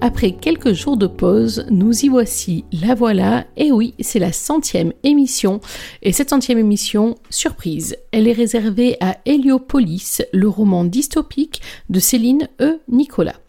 Après quelques jours de pause, nous y voici, la voilà, et oui, c'est la centième émission, et cette centième émission, surprise, elle est réservée à Héliopolis, le roman dystopique de Céline E. Nicolas.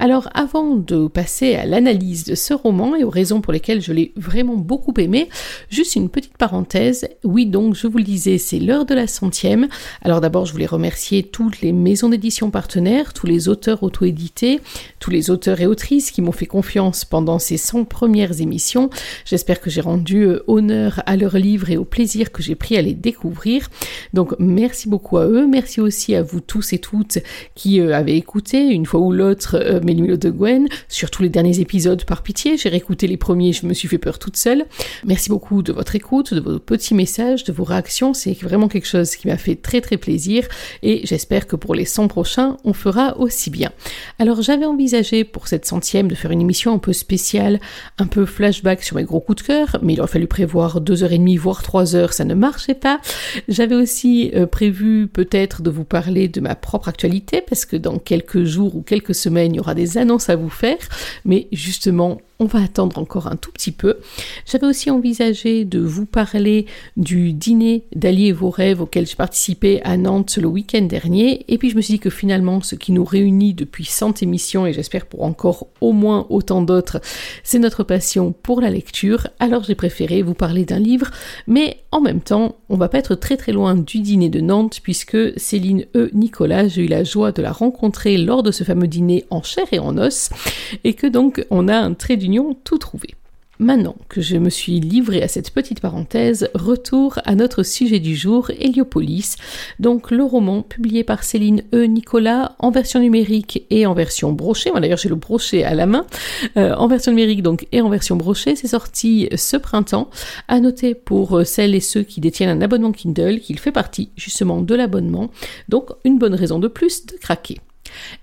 Alors avant de passer à l'analyse de ce roman et aux raisons pour lesquelles je l'ai vraiment beaucoup aimé, juste une petite parenthèse. Oui donc je vous le disais, c'est l'heure de la centième. Alors d'abord je voulais remercier toutes les maisons d'édition partenaires, tous les auteurs auto-édités, tous les auteurs et autrices qui m'ont fait confiance pendant ces 100 premières émissions. J'espère que j'ai rendu euh, honneur à leurs livres et au plaisir que j'ai pris à les découvrir. Donc merci beaucoup à eux, merci aussi à vous tous et toutes qui euh, avez écouté une fois ou l'autre euh, de Gwen, sur tous les derniers épisodes par pitié. J'ai réécouté les premiers, je me suis fait peur toute seule. Merci beaucoup de votre écoute, de vos petits messages, de vos réactions. C'est vraiment quelque chose qui m'a fait très très plaisir et j'espère que pour les 100 prochains, on fera aussi bien. Alors j'avais envisagé pour cette centième de faire une émission un peu spéciale, un peu flashback sur mes gros coups de cœur, mais il aurait fallu prévoir deux heures et demie, voire trois heures, ça ne marchait pas. J'avais aussi euh, prévu peut-être de vous parler de ma propre actualité parce que dans quelques jours ou quelques semaines, il y aura des annonces à vous faire, mais justement, on va attendre encore un tout petit peu. J'avais aussi envisagé de vous parler du dîner d'allier vos rêves auquel j'ai participé à Nantes le week-end dernier. Et puis je me suis dit que finalement, ce qui nous réunit depuis 100 émissions, et j'espère pour encore au moins autant d'autres, c'est notre passion pour la lecture. Alors j'ai préféré vous parler d'un livre, mais en même temps, on va pas être très très loin du dîner de Nantes, puisque Céline E. Nicolas, j'ai eu la joie de la rencontrer lors de ce fameux dîner en chair et en os, et que donc on a un trait du tout trouvé. Maintenant que je me suis livré à cette petite parenthèse, retour à notre sujet du jour, Héliopolis, donc le roman publié par Céline E. Nicolas en version numérique et en version brochée. Moi d'ailleurs j'ai le brochet à la main, euh, en version numérique donc et en version brochée. C'est sorti ce printemps. À noter pour celles et ceux qui détiennent un abonnement Kindle qu'il fait partie justement de l'abonnement. Donc une bonne raison de plus de craquer.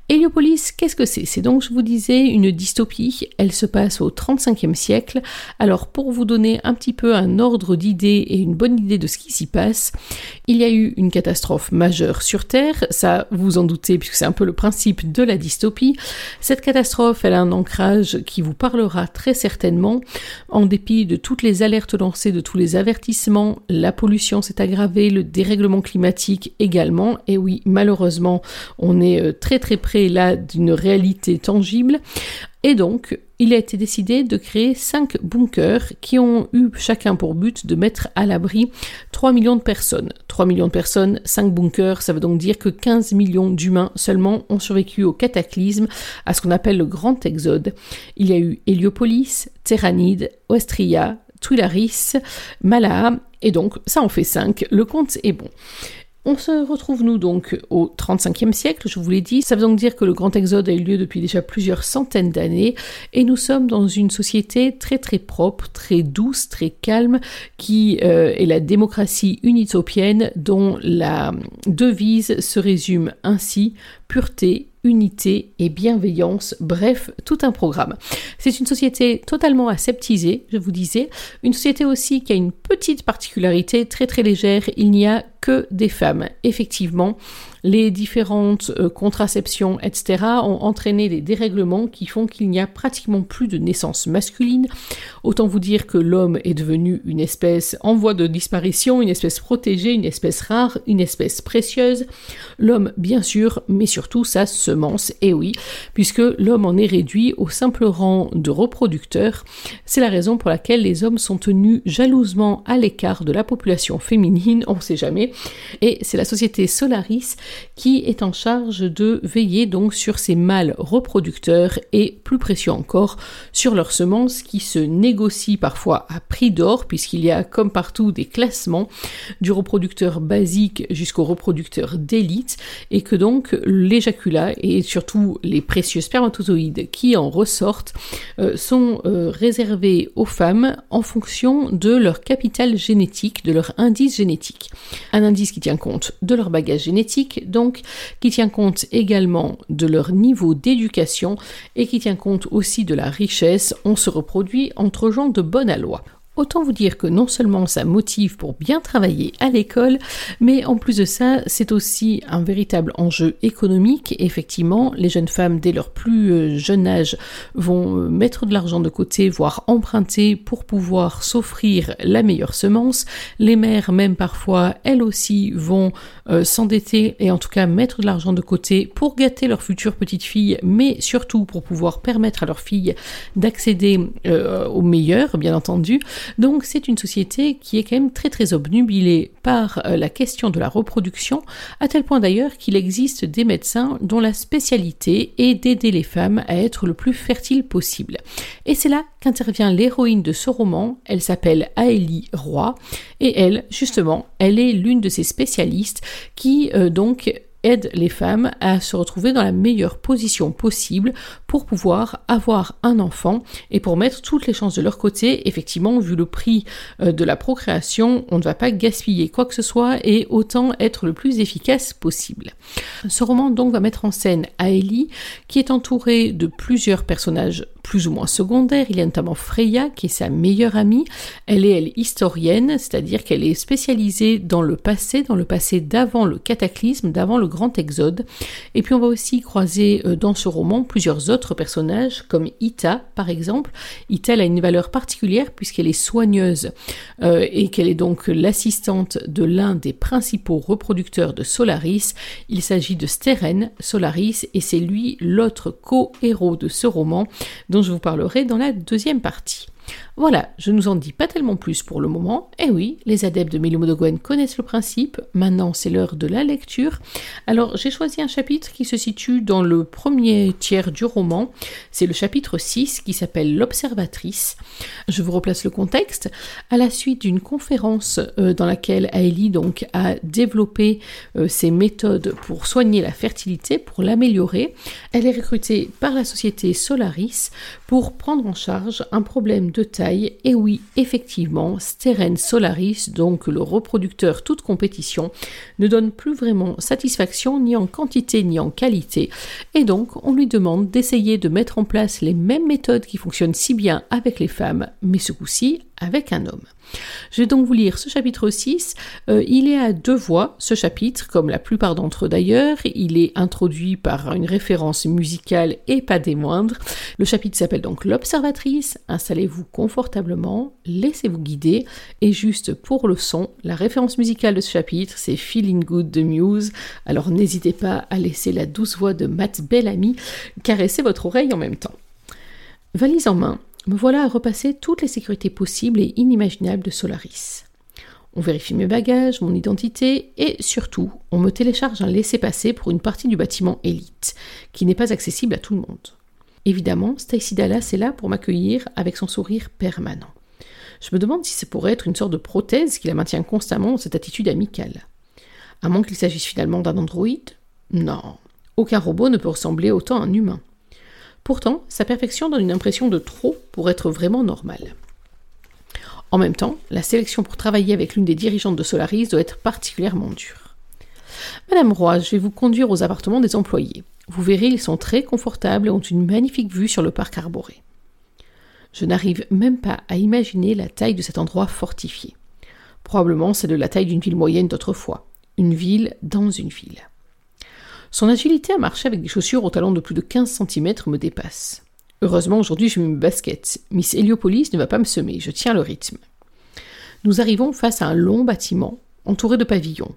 Héliopolis, qu'est-ce que c'est? C'est donc, je vous disais, une dystopie. Elle se passe au 35e siècle. Alors, pour vous donner un petit peu un ordre d'idée et une bonne idée de ce qui s'y passe, il y a eu une catastrophe majeure sur Terre. Ça, vous en doutez, puisque c'est un peu le principe de la dystopie. Cette catastrophe, elle a un ancrage qui vous parlera très certainement. En dépit de toutes les alertes lancées, de tous les avertissements, la pollution s'est aggravée, le dérèglement climatique également. Et oui, malheureusement, on est euh, très très près là d'une réalité tangible. Et donc, il a été décidé de créer cinq bunkers qui ont eu chacun pour but de mettre à l'abri 3 millions de personnes. 3 millions de personnes, 5 bunkers, ça veut donc dire que 15 millions d'humains seulement ont survécu au cataclysme, à ce qu'on appelle le grand exode. Il y a eu Héliopolis, Terranide, Ostria, Twilaris, Malaa, et donc ça en fait 5, le compte est bon. On se retrouve nous donc au 35e siècle, je vous l'ai dit, ça veut donc dire que le grand exode a eu lieu depuis déjà plusieurs centaines d'années. Et nous sommes dans une société très très propre, très douce, très calme qui euh, est la démocratie unitopienne dont la devise se résume ainsi. Pureté, unité et bienveillance, bref, tout un programme. C'est une société totalement aseptisée, je vous disais, une société aussi qui a une petite particularité très très légère, il n'y a que des femmes. Effectivement, les différentes euh, contraceptions, etc., ont entraîné des dérèglements qui font qu'il n'y a pratiquement plus de naissance masculine. Autant vous dire que l'homme est devenu une espèce en voie de disparition, une espèce protégée, une espèce rare, une espèce précieuse. L'homme, bien sûr, mais surtout sa semence, et oui, puisque l'homme en est réduit au simple rang de reproducteur. C'est la raison pour laquelle les hommes sont tenus jalousement à l'écart de la population féminine, on sait jamais, et c'est la société Solaris qui est en charge de veiller donc sur ces mâles reproducteurs et plus précieux encore sur leurs semences qui se négocient parfois à prix d'or puisqu'il y a comme partout des classements du reproducteur basique jusqu'au reproducteur d'élite et que donc l'éjaculat et surtout les précieux spermatozoïdes qui en ressortent euh, sont euh, réservés aux femmes en fonction de leur capital génétique, de leur indice génétique. Un indice qui tient compte de leur bagage génétique, donc qui tient compte également de leur niveau d'éducation et qui tient compte aussi de la richesse. On se reproduit entre gens de bonne aloi. Autant vous dire que non seulement ça motive pour bien travailler à l'école, mais en plus de ça, c'est aussi un véritable enjeu économique. Effectivement, les jeunes femmes, dès leur plus euh, jeune âge, vont euh, mettre de l'argent de côté, voire emprunter pour pouvoir s'offrir la meilleure semence. Les mères, même parfois, elles aussi, vont euh, s'endetter et en tout cas mettre de l'argent de côté pour gâter leur future petite fille, mais surtout pour pouvoir permettre à leur fille d'accéder au meilleur, bien entendu. Donc c'est une société qui est quand même très très obnubilée par euh, la question de la reproduction, à tel point d'ailleurs qu'il existe des médecins dont la spécialité est d'aider les femmes à être le plus fertile possible. Et c'est là qu'intervient l'héroïne de ce roman, elle s'appelle Aélie Roy, et elle, justement, elle est l'une de ces spécialistes qui euh, donc aide les femmes à se retrouver dans la meilleure position possible pour pouvoir avoir un enfant et pour mettre toutes les chances de leur côté. Effectivement, vu le prix euh, de la procréation, on ne va pas gaspiller quoi que ce soit et autant être le plus efficace possible. Ce roman donc va mettre en scène Aélie qui est entourée de plusieurs personnages plus ou moins secondaires. Il y a notamment Freya qui est sa meilleure amie. Elle est elle historienne, c'est-à-dire qu'elle est spécialisée dans le passé, dans le passé d'avant le cataclysme, d'avant le grand exode. Et puis on va aussi croiser euh, dans ce roman plusieurs autres personnages comme Ita par exemple. Ita a une valeur particulière puisqu'elle est soigneuse euh, et qu'elle est donc l'assistante de l'un des principaux reproducteurs de Solaris. Il s'agit de Steren Solaris et c'est lui l'autre co-héros de ce roman dont je vous parlerai dans la deuxième partie. Voilà, je ne vous en dis pas tellement plus pour le moment. Eh oui, les adeptes de Milimo connaissent le principe. Maintenant, c'est l'heure de la lecture. Alors, j'ai choisi un chapitre qui se situe dans le premier tiers du roman. C'est le chapitre 6 qui s'appelle L'Observatrice. Je vous replace le contexte. À la suite d'une conférence euh, dans laquelle Aélie donc a développé euh, ses méthodes pour soigner la fertilité, pour l'améliorer, elle est recrutée par la société Solaris pour prendre en charge un problème de taille. Et oui, effectivement, Steren Solaris, donc le reproducteur toute compétition, ne donne plus vraiment satisfaction ni en quantité ni en qualité. Et donc, on lui demande d'essayer de mettre en place les mêmes méthodes qui fonctionnent si bien avec les femmes, mais ce coup-ci avec un homme. Je vais donc vous lire ce chapitre 6. Euh, il est à deux voix, ce chapitre, comme la plupart d'entre eux d'ailleurs. Il est introduit par une référence musicale et pas des moindres. Le chapitre s'appelle donc L'Observatrice. Installez-vous confortablement, laissez-vous guider. Et juste pour le son, la référence musicale de ce chapitre, c'est Feeling Good de Muse. Alors n'hésitez pas à laisser la douce voix de Matt Bellamy caresser votre oreille en même temps. Valise en main, me voilà à repasser toutes les sécurités possibles et inimaginables de Solaris. On vérifie mes bagages, mon identité et surtout, on me télécharge un laissez-passer pour une partie du bâtiment élite, qui n'est pas accessible à tout le monde. Évidemment, Stacy Dallas est là pour m'accueillir avec son sourire permanent. Je me demande si c'est pourrait être une sorte de prothèse qui la maintient constamment dans cette attitude amicale. À moins qu'il s'agisse finalement d'un androïde Non. Aucun robot ne peut ressembler autant à un humain. Pourtant, sa perfection donne une impression de trop pour être vraiment normale. En même temps, la sélection pour travailler avec l'une des dirigeantes de Solaris doit être particulièrement dure. Madame Roy, je vais vous conduire aux appartements des employés. Vous verrez, ils sont très confortables et ont une magnifique vue sur le parc arboré. Je n'arrive même pas à imaginer la taille de cet endroit fortifié. Probablement c'est de la taille d'une ville moyenne d'autrefois. Une ville dans une ville. Son agilité à marcher avec des chaussures au talon de plus de 15 cm me dépasse. Heureusement, aujourd'hui, je mets mes baskets. Miss Heliopolis ne va pas me semer, je tiens le rythme. Nous arrivons face à un long bâtiment, entouré de pavillons.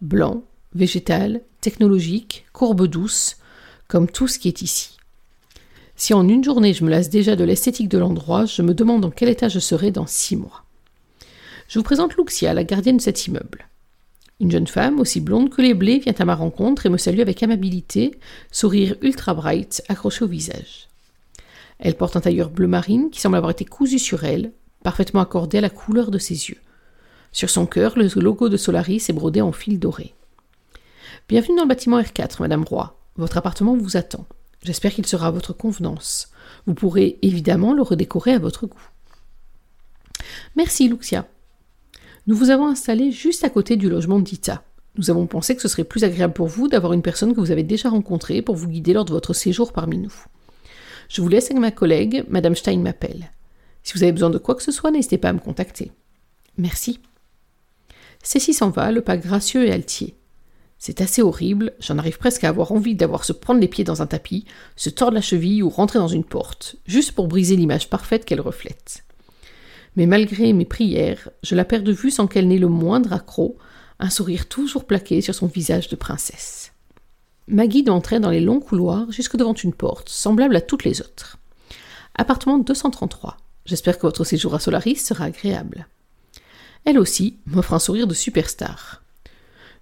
Blanc, végétal, technologique, courbe douce, comme tout ce qui est ici. Si en une journée je me lasse déjà de l'esthétique de l'endroit, je me demande dans quel état je serai dans six mois. Je vous présente Luxia, la gardienne de cet immeuble. Une jeune femme, aussi blonde que les blés, vient à ma rencontre et me salue avec amabilité, sourire ultra bright accroché au visage. Elle porte un tailleur bleu marine qui semble avoir été cousu sur elle, parfaitement accordé à la couleur de ses yeux. Sur son cœur, le logo de Solaris est brodé en fil doré. Bienvenue dans le bâtiment R4, Madame Roy. Votre appartement vous attend. J'espère qu'il sera à votre convenance. Vous pourrez évidemment le redécorer à votre goût. Merci, Luxia. Nous vous avons installé juste à côté du logement d'Ita. Nous avons pensé que ce serait plus agréable pour vous d'avoir une personne que vous avez déjà rencontrée pour vous guider lors de votre séjour parmi nous. Je vous laisse avec ma collègue, Madame Stein m'appelle. Si vous avez besoin de quoi que ce soit, n'hésitez pas à me contacter. Merci. Cécile s'en va, le pas gracieux et altier. C'est assez horrible, j'en arrive presque à avoir envie d'avoir se prendre les pieds dans un tapis, se tordre la cheville ou rentrer dans une porte, juste pour briser l'image parfaite qu'elle reflète. Mais malgré mes prières, je la perds de vue sans qu'elle n'ait le moindre accroc, un sourire toujours plaqué sur son visage de princesse. Ma guide entrait dans les longs couloirs jusque devant une porte, semblable à toutes les autres. Appartement 233. J'espère que votre séjour à Solaris sera agréable. Elle aussi m'offre un sourire de superstar.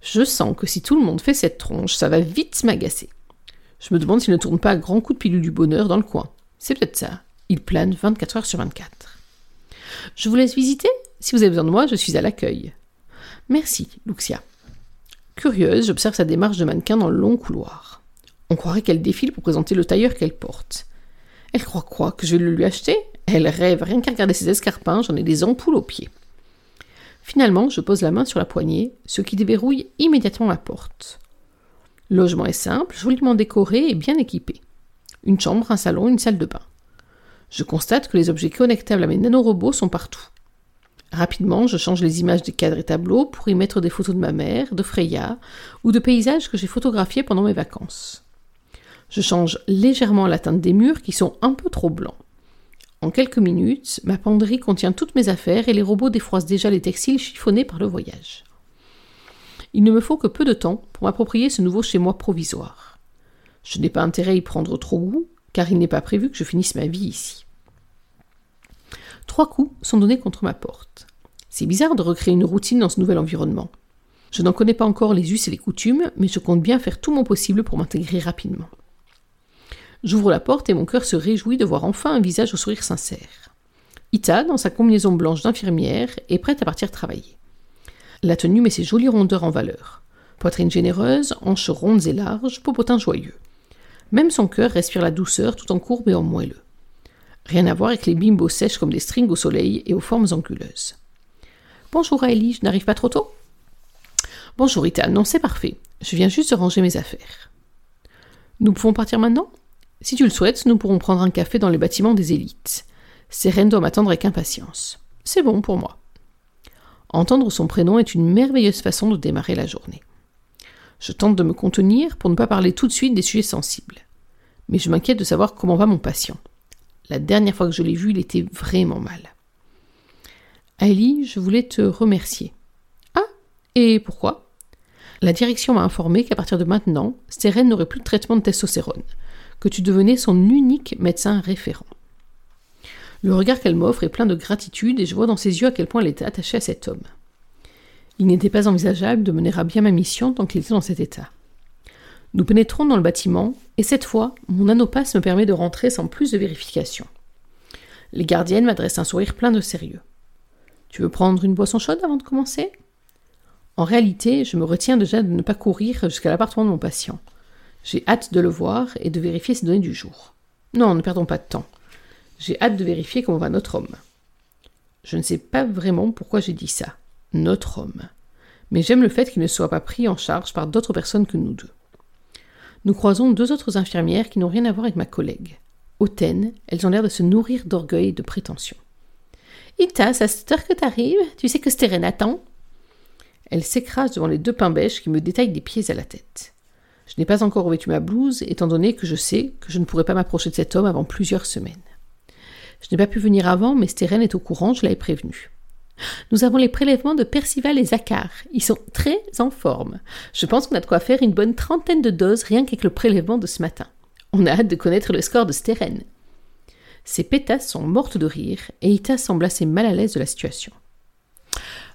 Je sens que si tout le monde fait cette tronche, ça va vite m'agacer. Je me demande s'il ne tourne pas à grands coups de pilule du bonheur dans le coin. C'est peut-être ça. Il plane 24 heures sur 24. Je vous laisse visiter. Si vous avez besoin de moi, je suis à l'accueil. Merci, Luxia. Curieuse, j'observe sa démarche de mannequin dans le long couloir. On croirait qu'elle défile pour présenter le tailleur qu'elle porte. Elle croit quoi Que je vais le lui acheter? Elle rêve, rien qu'à regarder ses escarpins, j'en ai des ampoules aux pieds. Finalement, je pose la main sur la poignée, ce qui déverrouille immédiatement la porte. Logement est simple, joliment décoré et bien équipé. Une chambre, un salon, une salle de bain. Je constate que les objets connectables à mes nanorobots sont partout. Rapidement, je change les images des cadres et tableaux pour y mettre des photos de ma mère, de Freya ou de paysages que j'ai photographiés pendant mes vacances. Je change légèrement la teinte des murs qui sont un peu trop blancs. En quelques minutes, ma penderie contient toutes mes affaires et les robots défroissent déjà les textiles chiffonnés par le voyage. Il ne me faut que peu de temps pour m'approprier ce nouveau chez moi provisoire. Je n'ai pas intérêt à y prendre trop goût, car il n'est pas prévu que je finisse ma vie ici. Trois coups sont donnés contre ma porte. C'est bizarre de recréer une routine dans ce nouvel environnement. Je n'en connais pas encore les us et les coutumes, mais je compte bien faire tout mon possible pour m'intégrer rapidement. J'ouvre la porte et mon cœur se réjouit de voir enfin un visage au sourire sincère. Ita, dans sa combinaison blanche d'infirmière, est prête à partir travailler. La tenue met ses jolies rondeurs en valeur. Poitrine généreuse, hanches rondes et larges, popotin joyeux. Même son cœur respire la douceur tout en courbe et en moelleux. Rien à voir avec les bimbos sèches comme des strings au soleil et aux formes anguleuses. Bonjour Ellie, je n'arrive pas trop tôt? Bonjour Ita, non c'est parfait. Je viens juste de ranger mes affaires. Nous pouvons partir maintenant? Si tu le souhaites, nous pourrons prendre un café dans les bâtiments des élites. Seren doit m'attendre avec impatience. C'est bon pour moi. Entendre son prénom est une merveilleuse façon de démarrer la journée. Je tente de me contenir pour ne pas parler tout de suite des sujets sensibles. Mais je m'inquiète de savoir comment va mon patient. La dernière fois que je l'ai vu, il était vraiment mal. Ali, je voulais te remercier. Ah Et pourquoi? La direction m'a informé qu'à partir de maintenant, Seren n'aurait plus de traitement de testostérone que tu devenais son unique médecin référent. Le regard qu'elle m'offre est plein de gratitude et je vois dans ses yeux à quel point elle était attachée à cet homme. Il n'était pas envisageable de mener à bien ma mission tant qu'il était dans cet état. Nous pénétrons dans le bâtiment, et cette fois, mon anopasse me permet de rentrer sans plus de vérification. Les gardiennes m'adressent un sourire plein de sérieux. Tu veux prendre une boisson chaude avant de commencer? En réalité, je me retiens déjà de ne pas courir jusqu'à l'appartement de mon patient. J'ai hâte de le voir et de vérifier ses données du jour. Non, ne perdons pas de temps. J'ai hâte de vérifier comment va notre homme. Je ne sais pas vraiment pourquoi j'ai dit ça. Notre homme. Mais j'aime le fait qu'il ne soit pas pris en charge par d'autres personnes que nous deux. Nous croisons deux autres infirmières qui n'ont rien à voir avec ma collègue. Hautaines, elles ont l'air de se nourrir d'orgueil et de prétention. Ita, ça cette heure que t'arrives? Tu sais que Steren attend? Elle s'écrase devant les deux pains bêches qui me détaillent des pieds à la tête. Je n'ai pas encore revêtu ma blouse, étant donné que je sais que je ne pourrai pas m'approcher de cet homme avant plusieurs semaines. Je n'ai pas pu venir avant, mais Steren est au courant, je l'avais prévenu. Nous avons les prélèvements de Percival et Zakkar. Ils sont très en forme. Je pense qu'on a de quoi faire une bonne trentaine de doses rien qu'avec le prélèvement de ce matin. On a hâte de connaître le score de Steren. Ses pétasses sont mortes de rire, et Ita semble assez mal à l'aise de la situation.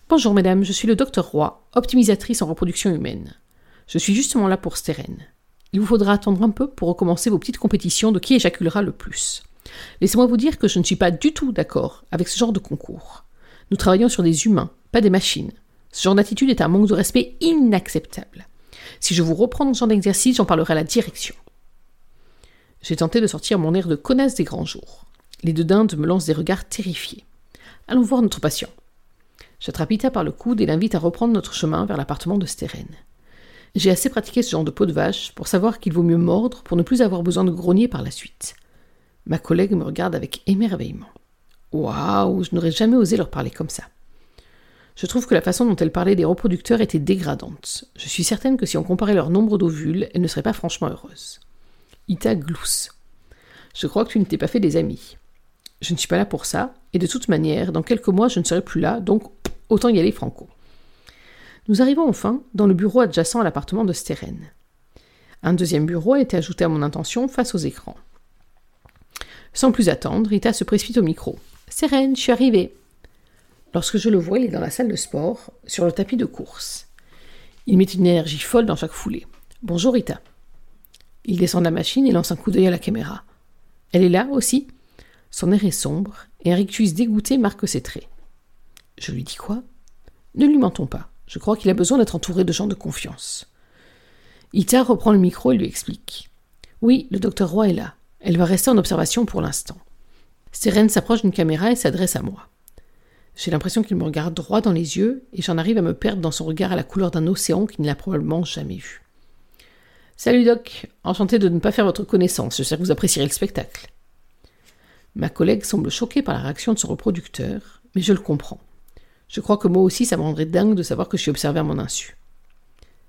Bonjour mesdames, je suis le docteur Roy, optimisatrice en reproduction humaine. Je suis justement là pour Steren. Il vous faudra attendre un peu pour recommencer vos petites compétitions de qui éjaculera le plus. Laissez-moi vous dire que je ne suis pas du tout d'accord avec ce genre de concours. Nous travaillons sur des humains, pas des machines. Ce genre d'attitude est un manque de respect inacceptable. Si je vous reprends dans ce genre d'exercice, j'en parlerai à la direction. J'ai tenté de sortir mon air de connasse des grands jours. Les deux dindes me lancent des regards terrifiés. Allons voir notre patient. J'attrape Ita par le coude et l'invite à reprendre notre chemin vers l'appartement de Steren. J'ai assez pratiqué ce genre de peau de vache pour savoir qu'il vaut mieux mordre pour ne plus avoir besoin de grogner par la suite. Ma collègue me regarde avec émerveillement. Waouh, je n'aurais jamais osé leur parler comme ça. Je trouve que la façon dont elle parlait des reproducteurs était dégradante. Je suis certaine que si on comparait leur nombre d'ovules, elle ne serait pas franchement heureuse. Ita glousse. Je crois que tu ne t'es pas fait des amis. Je ne suis pas là pour ça, et de toute manière, dans quelques mois, je ne serai plus là, donc autant y aller franco. Nous arrivons enfin dans le bureau adjacent à l'appartement de Steren. Un deuxième bureau a été ajouté à mon intention face aux écrans. Sans plus attendre, Rita se précipite au micro. Steren, je suis arrivée. Lorsque je le vois, il est dans la salle de sport, sur le tapis de course. Il met une énergie folle dans chaque foulée. Bonjour Rita. Il descend de la machine et lance un coup d'œil à la caméra. Elle est là aussi Son air est sombre, et un rictus dégoûté marque ses traits. Je lui dis quoi? Ne lui mentons pas. Je crois qu'il a besoin d'être entouré de gens de confiance. Ita reprend le micro et lui explique. Oui, le docteur Roy est là. Elle va rester en observation pour l'instant. Sérène s'approche d'une caméra et s'adresse à moi. J'ai l'impression qu'il me regarde droit dans les yeux et j'en arrive à me perdre dans son regard à la couleur d'un océan qu'il n'a probablement jamais vu. Salut Doc, enchanté de ne pas faire votre connaissance, j'espère que vous apprécierez le spectacle. Ma collègue semble choquée par la réaction de son reproducteur, mais je le comprends. Je crois que moi aussi ça me rendrait dingue de savoir que je suis observé à mon insu.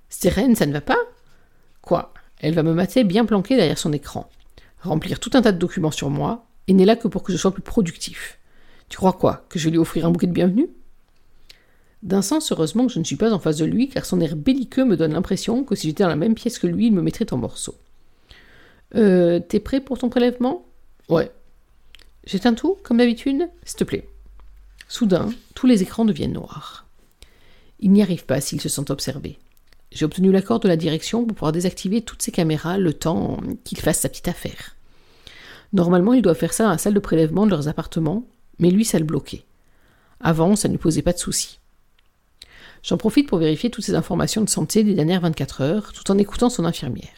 Stérène, ça ne va pas? Quoi? Elle va me mater bien planqué derrière son écran, remplir tout un tas de documents sur moi, et n'est là que pour que je sois plus productif. Tu crois quoi? Que je lui offrir un bouquet de bienvenue? D'un sens, heureusement que je ne suis pas en face de lui, car son air belliqueux me donne l'impression que si j'étais dans la même pièce que lui, il me mettrait en morceaux. Euh, t'es prêt pour ton prélèvement? Ouais. J'éteins tout, comme d'habitude? S'il te plaît. Soudain, tous les écrans deviennent noirs. Il n'y arrive pas s'il se sent observé. J'ai obtenu l'accord de la direction pour pouvoir désactiver toutes ces caméras le temps qu'il fasse sa petite affaire. Normalement, il doit faire ça dans la salle de prélèvement de leurs appartements, mais lui, ça le bloquait. Avant, ça ne lui posait pas de soucis. J'en profite pour vérifier toutes ces informations de santé des dernières 24 heures, tout en écoutant son infirmière.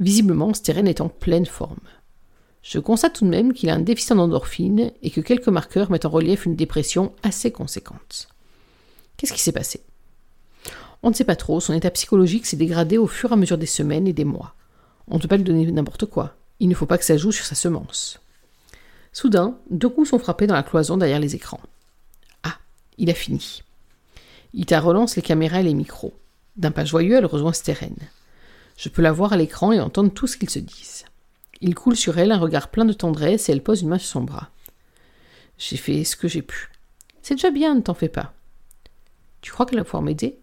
Visiblement, Steren est en pleine forme. Je constate tout de même qu'il a un déficit en endorphine et que quelques marqueurs mettent en relief une dépression assez conséquente. Qu'est-ce qui s'est passé? On ne sait pas trop, son état psychologique s'est dégradé au fur et à mesure des semaines et des mois. On ne peut pas lui donner n'importe quoi. Il ne faut pas que ça joue sur sa semence. Soudain, deux coups sont frappés dans la cloison derrière les écrans. Ah, il a fini. Ita relance les caméras et les micros. D'un pas joyeux, elle rejoint Steren. Je peux la voir à l'écran et entendre tout ce qu'ils se disent. Il coule sur elle un regard plein de tendresse et elle pose une main sur son bras. J'ai fait ce que j'ai pu. C'est déjà bien, ne t'en fais pas. Tu crois qu'elle va pouvoir m'aider?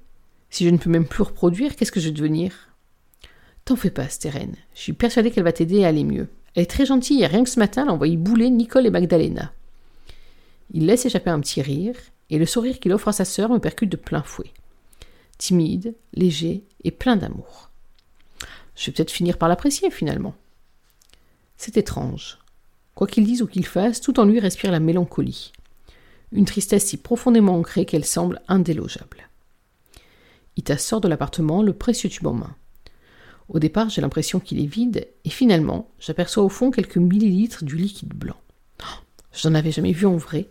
Si je ne peux même plus reproduire, qu'est-ce que je vais devenir? T'en fais pas, Steren. Je suis persuadée qu'elle va t'aider à aller mieux. Elle est très gentille et rien que ce matin, elle a envoyé bouler Nicole et Magdalena. Il laisse échapper un petit rire, et le sourire qu'il offre à sa sœur me percute de plein fouet. Timide, léger et plein d'amour. Je vais peut-être finir par l'apprécier finalement. C'est étrange. Quoi qu'il dise ou qu'il fasse, tout en lui respire la mélancolie. Une tristesse si profondément ancrée qu'elle semble indélogeable. Ita sort de l'appartement, le précieux tube en main. Au départ, j'ai l'impression qu'il est vide, et finalement, j'aperçois au fond quelques millilitres du liquide blanc. Oh, je n'en avais jamais vu en vrai.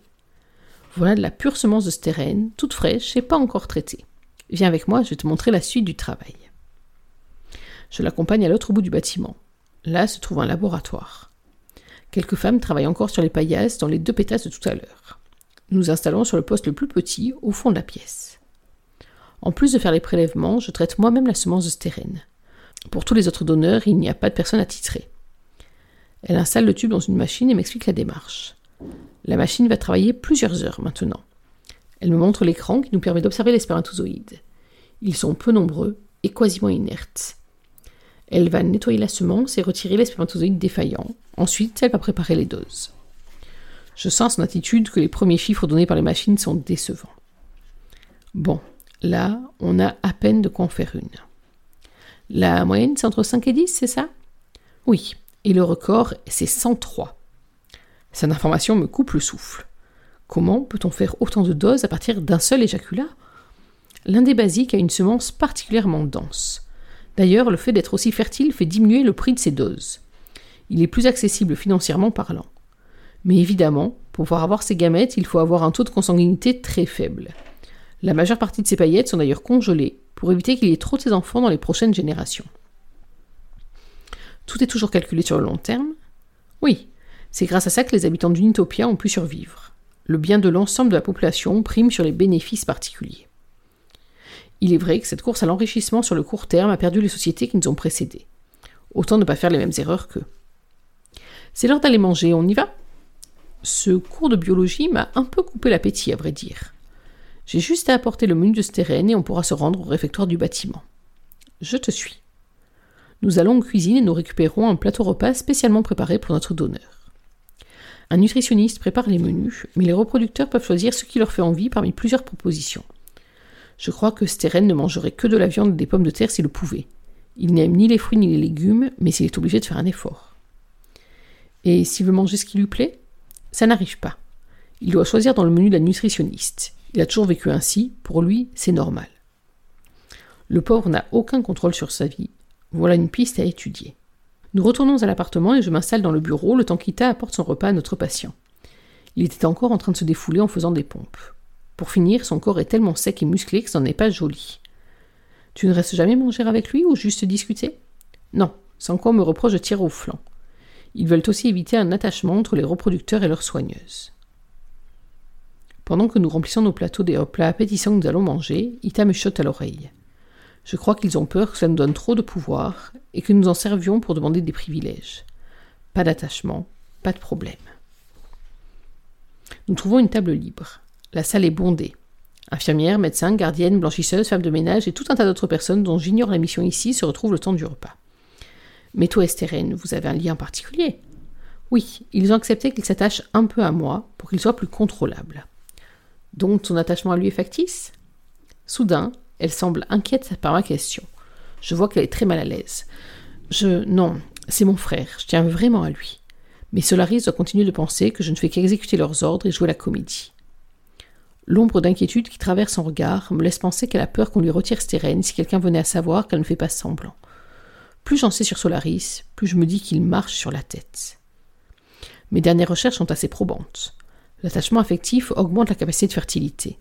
Voilà de la pure semence de stérène, toute fraîche et pas encore traitée. Viens avec moi, je vais te montrer la suite du travail. Je l'accompagne à l'autre bout du bâtiment. Là se trouve un laboratoire. Quelques femmes travaillent encore sur les paillasses dans les deux pétasses de tout à l'heure. Nous nous installons sur le poste le plus petit, au fond de la pièce. En plus de faire les prélèvements, je traite moi-même la semence de stérène. Pour tous les autres donneurs, il n'y a pas de personne à titrer. Elle installe le tube dans une machine et m'explique la démarche. La machine va travailler plusieurs heures maintenant. Elle me montre l'écran qui nous permet d'observer les spermatozoïdes. Ils sont peu nombreux et quasiment inertes. Elle va nettoyer la semence et retirer les spermatozoïdes défaillants. Ensuite, elle va préparer les doses. Je sens son attitude que les premiers chiffres donnés par les machines sont décevants. Bon, là, on a à peine de quoi en faire une. La moyenne, c'est entre 5 et 10, c'est ça? Oui, et le record, c'est 103. Cette information me coupe le souffle. Comment peut-on faire autant de doses à partir d'un seul éjaculat? L'un des basiques a une semence particulièrement dense. D'ailleurs, le fait d'être aussi fertile fait diminuer le prix de ces doses. Il est plus accessible financièrement parlant. Mais évidemment, pour pouvoir avoir ces gamètes, il faut avoir un taux de consanguinité très faible. La majeure partie de ces paillettes sont d'ailleurs congelées pour éviter qu'il y ait trop de ces enfants dans les prochaines générations. Tout est toujours calculé sur le long terme Oui, c'est grâce à ça que les habitants d'Unitopia ont pu survivre. Le bien de l'ensemble de la population prime sur les bénéfices particuliers. Il est vrai que cette course à l'enrichissement sur le court terme a perdu les sociétés qui nous ont précédés. Autant ne pas faire les mêmes erreurs qu'eux. C'est l'heure d'aller manger, on y va? Ce cours de biologie m'a un peu coupé l'appétit, à vrai dire. J'ai juste à apporter le menu de stérène et on pourra se rendre au réfectoire du bâtiment. Je te suis. Nous allons en cuisine et nous récupérons un plateau repas spécialement préparé pour notre donneur. Un nutritionniste prépare les menus, mais les reproducteurs peuvent choisir ce qui leur fait envie parmi plusieurs propositions. Je crois que Steren ne mangerait que de la viande et des pommes de terre s'il le pouvait. Il n'aime ni les fruits ni les légumes, mais s'il est obligé de faire un effort. Et s'il veut manger ce qui lui plaît? Ça n'arrive pas. Il doit choisir dans le menu de la nutritionniste. Il a toujours vécu ainsi, pour lui, c'est normal. Le pauvre n'a aucun contrôle sur sa vie. Voilà une piste à étudier. Nous retournons à l'appartement et je m'installe dans le bureau le temps qu'Ita apporte son repas à notre patient. Il était encore en train de se défouler en faisant des pompes. Pour finir, son corps est tellement sec et musclé que ce n'en est pas joli. Tu ne restes jamais manger avec lui ou juste discuter? Non, sans quoi on me reproche de tirer au flanc. Ils veulent aussi éviter un attachement entre les reproducteurs et leurs soigneuses. Pendant que nous remplissons nos plateaux des plats appétissants que nous allons manger, Ita me chote à l'oreille. Je crois qu'ils ont peur que cela nous donne trop de pouvoir et que nous en servions pour demander des privilèges. Pas d'attachement, pas de problème. Nous trouvons une table libre. La salle est bondée. Infirmières, médecins, gardiennes, blanchisseuses, femmes de ménage et tout un tas d'autres personnes dont j'ignore la mission ici se retrouvent le temps du repas. Mais toi, Estérène, vous avez un lien particulier. Oui, ils ont accepté qu'il s'attache un peu à moi pour qu'il soit plus contrôlable. Donc ton attachement à lui est factice Soudain, elle semble inquiète par ma question. Je vois qu'elle est très mal à l'aise. Je. Non, c'est mon frère, je tiens vraiment à lui. Mais Solaris doit continuer de penser que je ne fais qu'exécuter leurs ordres et jouer la comédie. L'ombre d'inquiétude qui traverse son regard me laisse penser qu'elle a peur qu'on lui retire Stérène si quelqu'un venait à savoir qu'elle ne fait pas semblant. Plus j'en sais sur Solaris, plus je me dis qu'il marche sur la tête. Mes dernières recherches sont assez probantes. L'attachement affectif augmente la capacité de fertilité.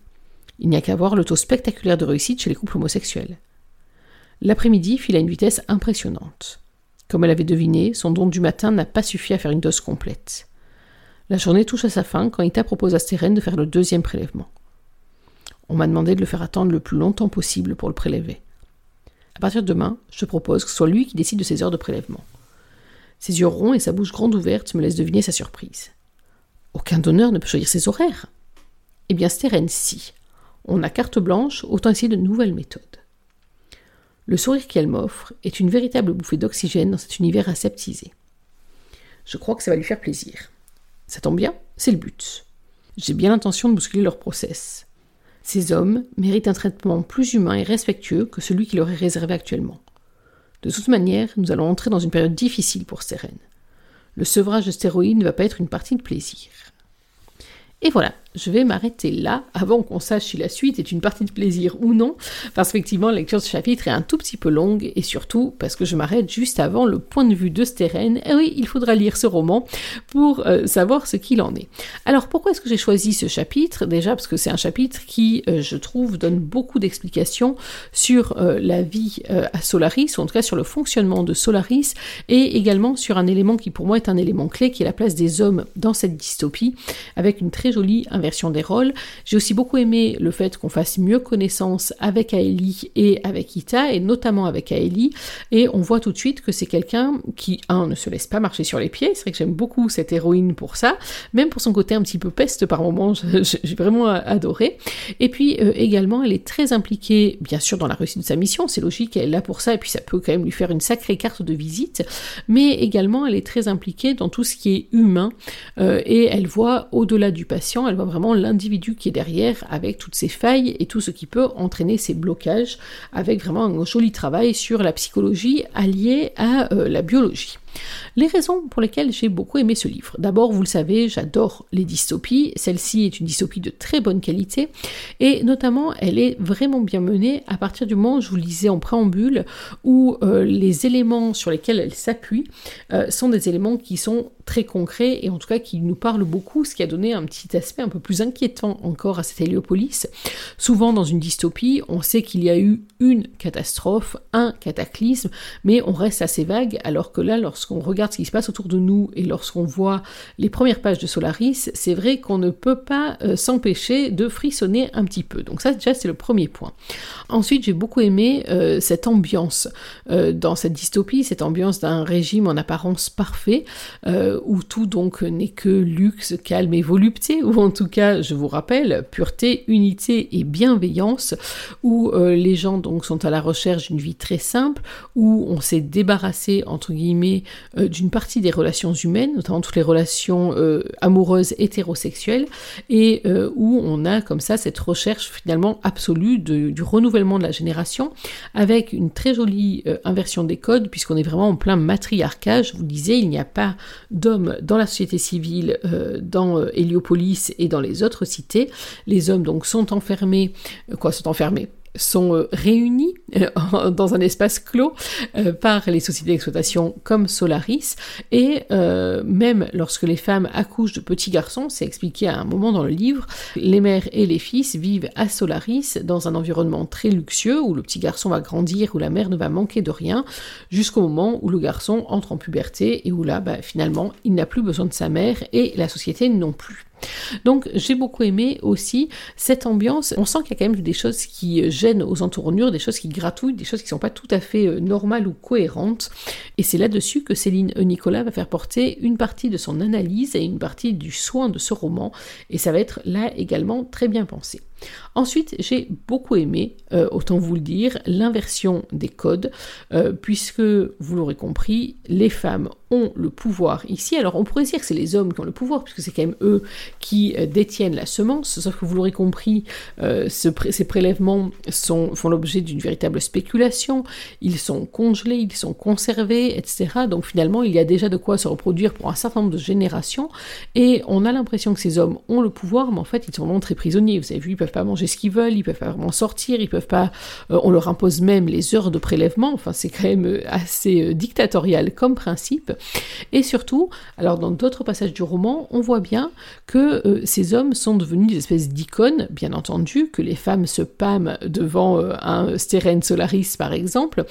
Il n'y a qu'à voir le taux spectaculaire de réussite chez les couples homosexuels. L'après-midi file à une vitesse impressionnante. Comme elle avait deviné, son don du matin n'a pas suffi à faire une dose complète. La journée touche à sa fin quand Ita propose à Stérène de faire le deuxième prélèvement. On m'a demandé de le faire attendre le plus longtemps possible pour le prélever. À partir de demain, je propose que ce soit lui qui décide de ses heures de prélèvement. Ses yeux ronds et sa bouche grande ouverte me laissent deviner sa surprise. Aucun donneur ne peut choisir ses horaires. Eh bien, Stérène, si. On a carte blanche, autant essayer de nouvelles méthodes. Le sourire qu'elle m'offre est une véritable bouffée d'oxygène dans cet univers aseptisé. Je crois que ça va lui faire plaisir. Ça tombe bien, c'est le but. J'ai bien l'intention de bousculer leur process. Ces hommes méritent un traitement plus humain et respectueux que celui qui leur est réservé actuellement. De toute manière, nous allons entrer dans une période difficile pour Sérène. Le sevrage de stéroïdes ne va pas être une partie de plaisir. Et voilà, je vais m'arrêter là avant qu'on sache si la suite est une partie de plaisir ou non, parce qu'effectivement la lecture de ce chapitre est un tout petit peu longue et surtout parce que je m'arrête juste avant le point de vue de Steren. Et oui, il faudra lire ce roman pour euh, savoir ce qu'il en est. Alors pourquoi est-ce que j'ai choisi ce chapitre? Déjà parce que c'est un chapitre qui, euh, je trouve, donne beaucoup d'explications sur euh, la vie à Solaris, ou en tout cas sur le fonctionnement de Solaris, et également sur un élément qui pour moi est un élément clé, qui est la place des hommes dans cette dystopie, avec une très jolie inversion des rôles. J'ai aussi beaucoup aimé le fait qu'on fasse mieux connaissance avec Aélie et avec Ita, et notamment avec Aélie, et on voit tout de suite que c'est quelqu'un qui, un, ne se laisse pas marcher sur les pieds, c'est vrai que j'aime beaucoup cette héroïne pour ça, même pour son côté un petit peu peste par moments, j'ai vraiment adoré. Et puis euh, également, elle est très impliquée, bien sûr, dans la réussite de sa mission, c'est logique, elle est là pour ça, et puis ça peut quand même lui faire une sacrée carte de visite, mais également, elle est très impliquée dans tout ce qui est humain, euh, et elle voit au-delà du patient, elle voit vraiment l'individu qui est derrière avec toutes ses failles et tout ce qui peut entraîner ces blocages, avec vraiment un joli travail sur la psychologie alliée à euh, la biologie. Les raisons pour lesquelles j'ai beaucoup aimé ce livre. D'abord, vous le savez, j'adore les dystopies. Celle-ci est une dystopie de très bonne qualité et notamment, elle est vraiment bien menée à partir du moment, je vous le disais en préambule, où euh, les éléments sur lesquels elle s'appuie euh, sont des éléments qui sont très concrets et en tout cas qui nous parlent beaucoup, ce qui a donné un petit aspect un peu plus inquiétant encore à cette Héliopolis. Souvent dans une dystopie, on sait qu'il y a eu une catastrophe, un cataclysme, mais on reste assez vague, alors que là, lorsqu'on regarde ce qui se passe autour de nous et lorsqu'on voit les premières pages de Solaris, c'est vrai qu'on ne peut pas euh, s'empêcher de frissonner un petit peu. Donc ça déjà c'est le premier point. Ensuite j'ai beaucoup aimé euh, cette ambiance euh, dans cette dystopie, cette ambiance d'un régime en apparence parfait, où tout donc n'est que luxe, calme et volupté, ou en tout cas je vous rappelle, pureté, unité et bienveillance, où les gens donc sont à la recherche d'une vie très simple, où on s'est débarrassé entre guillemets d'une partie des relations humaines, notamment toutes les relations amoureuses hétérosexuelles, et où on a comme ça cette recherche finalement absolue du renouvellement de la génération, avec une très jolie euh, inversion des codes, puisqu'on est vraiment en plein matriarcat. Je vous disais, il n'y a pas d'hommes dans la société civile, euh, dans euh, Héliopolis et dans les autres cités. Les hommes donc sont enfermés, quoi, sont enfermés sont euh, réunis euh, dans un espace clos euh, par les sociétés d'exploitation comme Solaris et même lorsque les femmes accouchent de petits garçons, c'est expliqué à un moment dans le livre, les mères et les fils vivent à Solaris dans un environnement très luxueux où le petit garçon va grandir, où la mère ne va manquer de rien, jusqu'au moment où le garçon entre en puberté et où là, bah, finalement, il n'a plus besoin de sa mère et la société non plus. Donc j'ai beaucoup aimé aussi cette ambiance. On sent qu'il y a quand même des choses qui gênent aux entournures, des choses qui gratouillent, des choses qui ne sont pas tout à fait euh, normales ou cohérentes. Et c'est là-dessus que Céline Nicolas va faire porter une partie de son analyse et une partie du soin de ce roman. Et ça va être là également très bien pensé. Ensuite, j'ai beaucoup aimé, euh, autant vous le dire, l'inversion des codes, euh, puisque, vous l'aurez compris, les femmes ont le pouvoir ici. Alors, on pourrait dire que c'est les hommes qui ont le pouvoir, puisque c'est quand même eux qui euh, détiennent la semence, sauf que vous l'aurez compris, ces prélèvements sont, font l'objet d'une véritable spéculation, ils sont congelés, ils sont conservés, etc. Donc, finalement, il y a déjà de quoi se reproduire pour un certain nombre de générations, et on a l'impression que ces hommes ont le pouvoir, mais en fait, ils sont vraiment très prisonniers. Vous avez vu, ils peuvent pas manger ce qu'ils veulent, ils peuvent pas vraiment sortir, ils peuvent pas, euh, on leur impose même les heures de prélèvement, enfin c'est quand même euh, assez euh, dictatorial comme principe. Et surtout, alors dans d'autres passages du roman, on voit bien que ces hommes sont devenus des espèces d'icônes, bien entendu, que les femmes se pâment devant un Steren Solaris par exemple,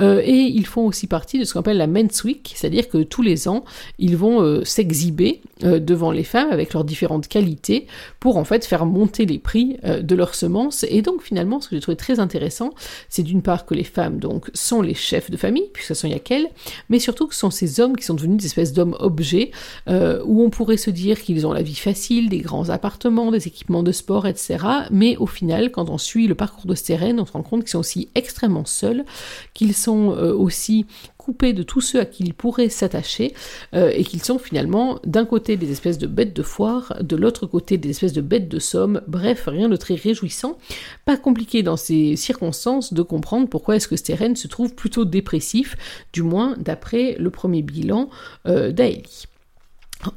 et ils font aussi partie de ce qu'on appelle la Men's Week, c'est-à-dire que tous les ans, ils vont s'exhiber devant les femmes avec leurs différentes qualités pour en fait faire monter les prix euh, de leurs semences. Et donc finalement, ce que j'ai trouvé très intéressant, c'est d'une part que les femmes donc sont les chefs de famille, puisque ce sont a qu'elles, mais surtout que ce sont ces hommes qui sont devenus des espèces d'hommes objets, euh, où on pourrait se dire qu'ils ont la vie facile, des grands appartements, des équipements de sport, etc. Mais au final, quand on suit le parcours de Steren, on se rend compte qu'ils sont aussi extrêmement seuls, qu'ils sont euh, aussi coupés de tous ceux à qui ils pourraient s'attacher, euh, et qu'ils sont finalement d'un côté des espèces de bêtes de foire, de l'autre côté des espèces de bêtes de somme, bref, rien de très réjouissant. Pas compliqué dans ces circonstances de comprendre pourquoi est-ce que Steren se trouve plutôt dépressif, du moins d'après le premier bilan euh.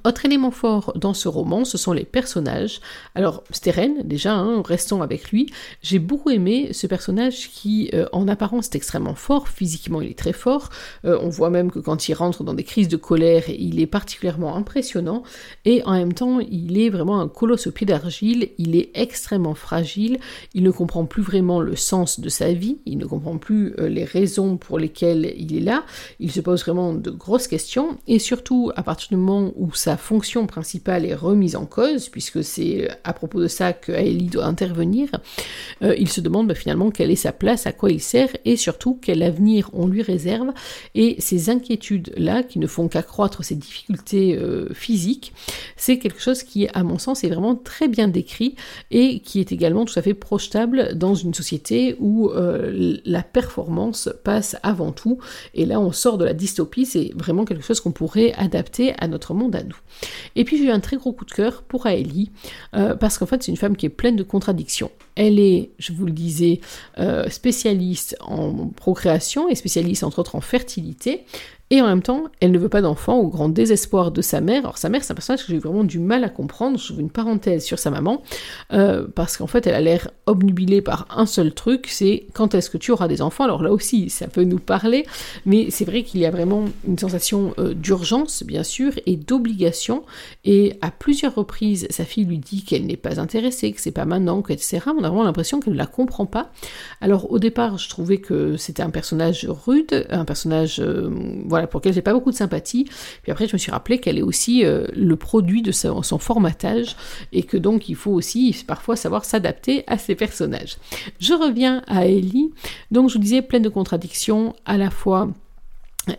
Autre élément fort dans ce roman, ce sont les personnages. Alors, Steren, déjà, hein, restons avec lui. J'ai beaucoup aimé ce personnage qui, euh, en apparence, est extrêmement fort. Physiquement, il est très fort. Euh, on voit même que quand il rentre dans des crises de colère, il est particulièrement impressionnant. Et en même temps, il est vraiment un colosse au pied d'argile. Il est extrêmement fragile. Il ne comprend plus vraiment le sens de sa vie. Il ne comprend plus euh, les raisons pour lesquelles il est là. Il se pose vraiment de grosses questions. Et surtout, à partir du moment où sa fonction principale est remise en cause, puisque c'est à propos de ça que Aélie doit intervenir, euh, il se demande bah, finalement quelle est sa place, à quoi il sert, et surtout quel avenir on lui réserve. Et ces inquiétudes-là, qui ne font qu'accroître ses difficultés euh, physiques, c'est quelque chose qui, à mon sens, est vraiment très bien décrit et qui est également tout à fait projetable dans une société où euh, la performance passe avant tout. Et là, on sort de la dystopie, c'est vraiment quelque chose qu'on pourrait adapter à notre monde Et puis j'ai eu un très gros coup de cœur pour Aélie, euh, parce qu'en fait c'est une femme qui est pleine de contradictions. Elle est, je vous le disais, euh, spécialiste en procréation et spécialiste entre autres en fertilité. Et en même temps, elle ne veut pas d'enfant au grand désespoir de sa mère. Alors sa mère, c'est un personnage que j'ai vraiment du mal à comprendre. Je fais une parenthèse sur sa maman, euh, parce qu'en fait, elle a l'air obnubilée par un seul truc, c'est quand est-ce que tu auras des enfants? Alors là aussi, ça peut nous parler, mais c'est vrai qu'il y a vraiment une sensation euh, d'urgence, bien sûr, et d'obligation. Et à plusieurs reprises, sa fille lui dit qu'elle n'est pas intéressée, que c'est pas maintenant, etc. On a vraiment l'impression qu'elle ne la comprend pas. Alors au départ, je trouvais que c'était un personnage rude, un personnage euh, voilà pour lequel j'ai pas beaucoup de sympathie. Puis après, je me suis rappelé qu'elle est aussi euh, le produit de son, son, formatage et que donc il faut aussi parfois savoir s'adapter à ces personnages. Je reviens à Ellie. Donc je vous disais pleine de contradictions à la fois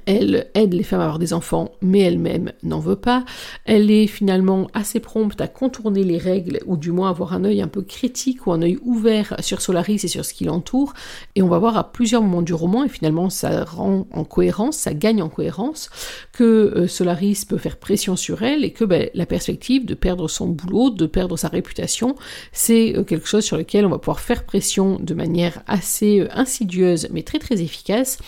elle aide les femmes à avoir des enfants, mais elle-même n'en veut pas. Elle est finalement assez prompte à contourner les règles, ou du moins avoir un œil un peu critique ou un œil ouvert sur Solaris et sur ce qui l'entoure. Et on va voir à plusieurs moments du roman, et finalement ça rend en cohérence, ça gagne en cohérence, que euh, Solaris peut faire pression sur elle et que ben, la perspective de perdre son boulot, de perdre sa réputation, c'est euh, quelque chose sur lequel on va pouvoir faire pression de manière assez euh, insidieuse, mais très très efficace.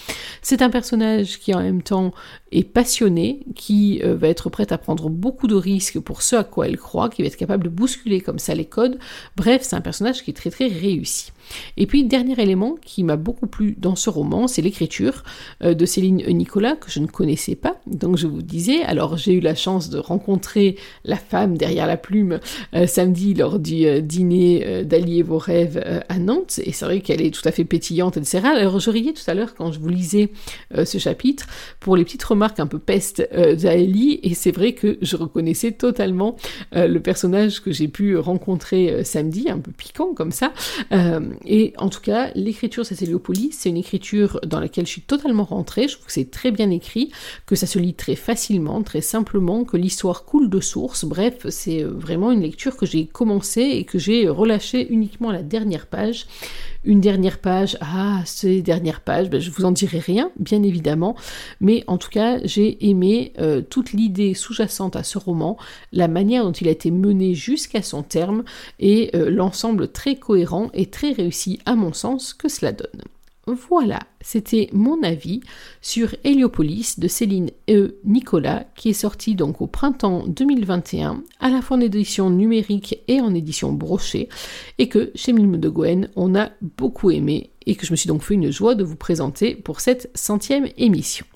C'est un personnage qui en même temps est passionnée, qui euh, va être prête à prendre beaucoup de risques pour ce à quoi elle croit, qui va être capable de bousculer comme ça les codes. Bref, c'est un personnage qui est très très réussi. Et puis, dernier élément qui m'a beaucoup plu dans ce roman, c'est l'écriture euh, de Céline Nicolas, que je ne connaissais pas. Donc, je vous disais, alors j'ai eu la chance de rencontrer la femme derrière la plume euh, samedi lors du dîner d'Allier vos rêves à Nantes. Et c'est vrai qu'elle est tout à fait pétillante, etc. Alors, je riais tout à l'heure quand je vous lisais ce chapitre pour les petites remarques un peu peste euh, et c'est vrai que je reconnaissais totalement euh, le personnage que j'ai pu rencontrer euh, samedi, un peu piquant comme ça. Euh, et en tout cas, l'écriture Céciliopolis, c'est une écriture dans laquelle je suis totalement rentrée. Je trouve que c'est très bien écrit, que ça se lit très facilement, très simplement, que l'histoire coule de source. Bref, c'est vraiment une lecture que j'ai commencé et que j'ai relâchée uniquement à la dernière page une dernière page, ah, ces dernières pages, ben, je vous en dirai rien, bien évidemment, mais en tout cas, j'ai aimé euh, toute l'idée sous-jacente à ce roman, la manière dont il a été mené jusqu'à son terme et euh, l'ensemble très cohérent et très réussi à mon sens que cela donne. Voilà, c'était mon avis sur Héliopolis de Céline E. Nicolas, qui est sorti donc au printemps 2021, à la fois en édition numérique et en édition brochée, et que chez Milme de Gwen, on a beaucoup aimé, et que je me suis donc fait une joie de vous présenter pour cette centième émission.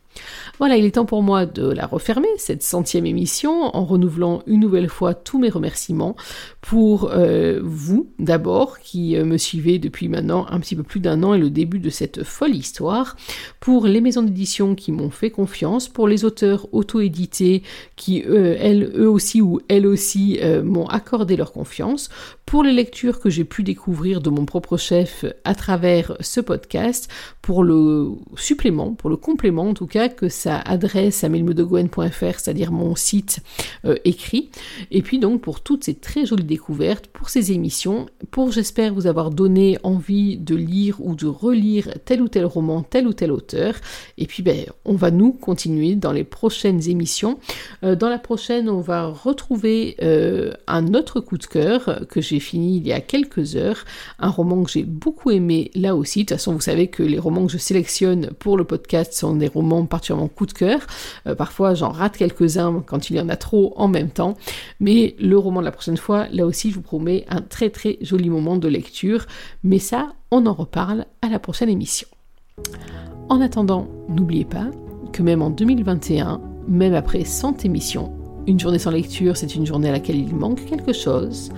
Voilà, il est temps pour moi de la refermer, cette centième émission, en renouvelant une nouvelle fois tous mes remerciements pour euh, vous, d'abord, qui euh, me suivez depuis maintenant un petit peu plus d'un an et le début de cette folle histoire, pour les maisons d'édition qui m'ont fait confiance, pour les auteurs auto-édités qui, euh, eux aussi ou elles aussi, m'ont accordé leur confiance, pour les lectures que j'ai pu découvrir de mon propre chef à travers ce podcast, pour le supplément, pour le complément en tout cas, que ça adresse à milmedegwen.fr, c'est-à-dire mon site euh, écrit, et puis donc pour toutes ces très jolies découvertes, pour ces émissions, pour j'espère vous avoir donné envie de lire ou de relire tel ou tel roman, tel ou tel auteur, et puis ben, on va nous continuer dans les prochaines émissions. Euh, dans la prochaine, on va retrouver euh, un autre coup de cœur que fini il y a quelques heures, un roman que j'ai beaucoup aimé là aussi. De toute façon, vous savez que les romans que je sélectionne pour le podcast sont des romans particulièrement coup de cœur. Euh, parfois, j'en rate quelques-uns quand il y en a trop en même temps. Mais le roman de la prochaine fois, là aussi, je vous promets un très très joli moment de lecture. Mais ça, on en reparle à la prochaine émission. En attendant, n'oubliez pas que même en 2021, même après 100 émissions, une journée sans lecture, c'est une journée à laquelle il manque quelque chose.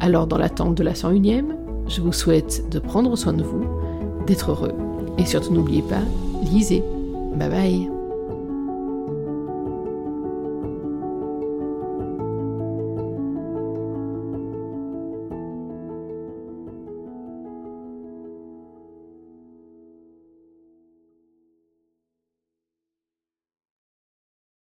Alors dans l'attente de la 101e, je vous souhaite de prendre soin de vous, d'être heureux et surtout n'oubliez pas, lisez. Bye bye